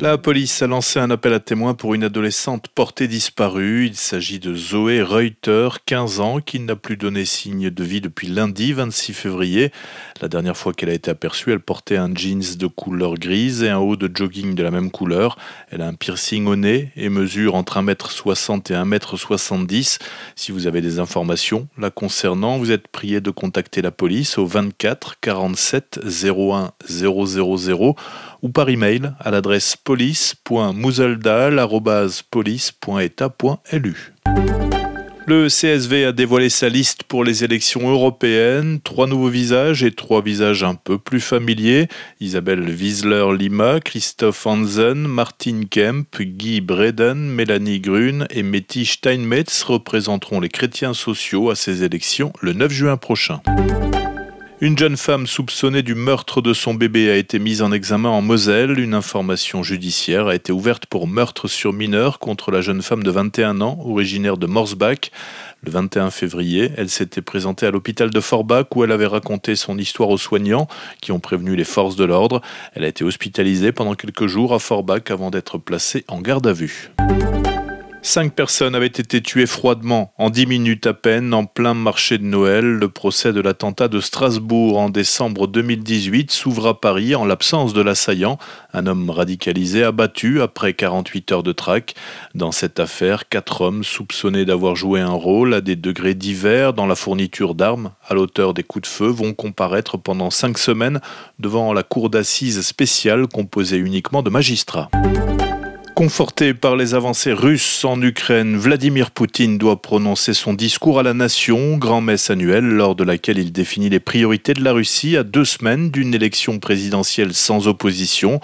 La police a lancé un appel à témoins pour une adolescente portée disparue. Il s'agit de Zoé Reuter, 15 ans, qui n'a plus donné signe de vie depuis lundi 26 février. La dernière fois qu'elle a été aperçue, elle portait un jeans de couleur grise et un haut de jogging de la même couleur. Elle a un piercing au nez et mesure entre 1m60 et 1m70. Si vous avez des informations la concernant, vous êtes prié de contacter la police au 24 47 01 000 ou par email à l'adresse police.museldal.police.eta.lu. Le CSV a dévoilé sa liste pour les élections européennes. Trois nouveaux visages et trois visages un peu plus familiers. Isabelle Wiesler-Lima, Christophe Hansen, Martin Kemp, Guy Breden, Mélanie Grune et Metty Steinmetz représenteront les chrétiens sociaux à ces élections le 9 juin prochain. Une jeune femme soupçonnée du meurtre de son bébé a été mise en examen en Moselle. Une information judiciaire a été ouverte pour meurtre sur mineur contre la jeune femme de 21 ans, originaire de Morsbach. Le 21 février, elle s'était présentée à l'hôpital de Forbach où elle avait raconté son histoire aux soignants qui ont prévenu les forces de l'ordre. Elle a été hospitalisée pendant quelques jours à Forbach avant d'être placée en garde à vue. Cinq personnes avaient été tuées froidement, en dix minutes à peine, en plein marché de Noël. Le procès de l'attentat de Strasbourg en décembre 2018 s'ouvre à Paris en l'absence de l'assaillant, un homme radicalisé abattu après 48 heures de traque. Dans cette affaire, quatre hommes soupçonnés d'avoir joué un rôle à des degrés divers dans la fourniture d'armes à l'auteur des coups de feu vont comparaître pendant cinq semaines devant la cour d'assises spéciale composée uniquement de magistrats. Conforté par les avancées russes en Ukraine, Vladimir Poutine doit prononcer son discours à la nation, grand-messe annuelle, lors de laquelle il définit les priorités de la Russie à deux semaines d'une élection présidentielle sans opposition.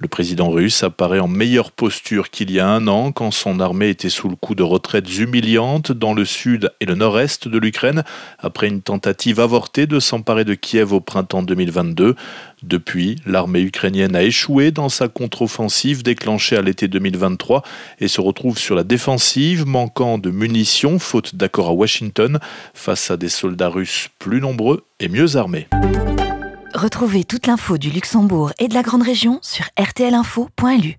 Le président russe apparaît en meilleure posture qu'il y a un an quand son armée était sous le coup de retraites humiliantes dans le sud et le nord-est de l'Ukraine après une tentative avortée de s'emparer de Kiev au printemps 2022. Depuis, l'armée ukrainienne a échoué dans sa contre-offensive déclenchée à l'été 2023 et se retrouve sur la défensive, manquant de munitions faute d'accord à Washington face à des soldats russes plus nombreux et mieux armés. Retrouvez toute l'info du Luxembourg et de la Grande Région sur rtlinfo.lu.